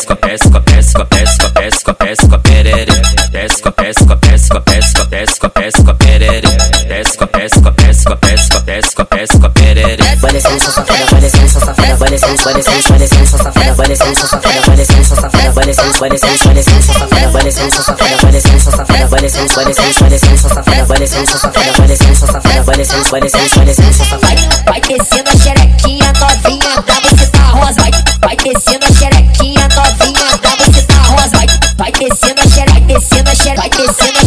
desce com a pesca, pesca, pesca, pesca, pesca, perere. peça com a pesca, pesca, pesca, pesca, pesca, perere. Desce com a pesca, pesca, pesca, pesca, pesca, perere. Vai descendo sua safada, vai descendo sua safada, vai descendo, vai descendo, vai descendo sua safada, vai descendo sua safada, vai descendo sua safada, vai descendo, vai descendo, vai descendo sua safada, vai descendo sua safada, vai descendo sua safada, vai descendo, vai descendo, vai vai vai descendo a xerequinha novinha da você tá rosa, vai descendo vai descendo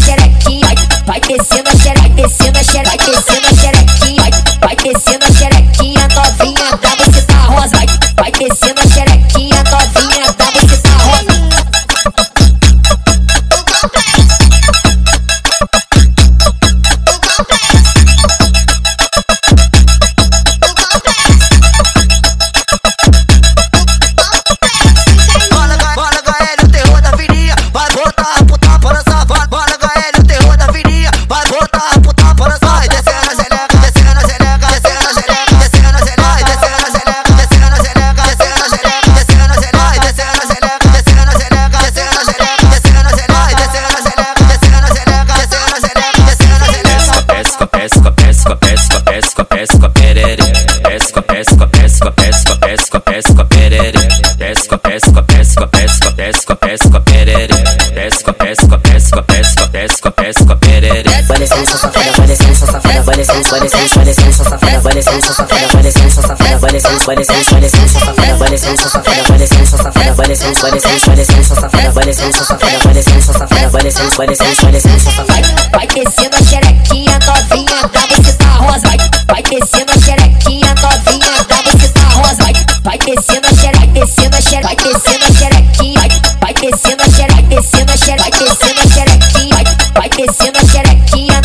safada, vai descendo sua safada, descendo, vai descendo, vai descendo sua safada, vai descendo sua safada, vai descendo sua safada, vai descendo, vai descendo, vai descendo sua safada, vai descendo sua safada, vai descendo sua safada, vai descendo, vai descendo, vai descendo sua safada, vai descendo sua safada, vai descendo sua safada, vai descendo, vai descendo, vai descendo sua safada. Vai descendo a xerequinha novinha pra você tá rosa, vai, vai descendo a xerequinha novinha pra você tá rosa, vai, vai descendo a xerequinha, descendo a xerequinha, vai descendo a xerequinha, vai descendo a xerequinha, vai descendo a xerequinha, vai descendo a xerequinha, vai descendo a xerequinha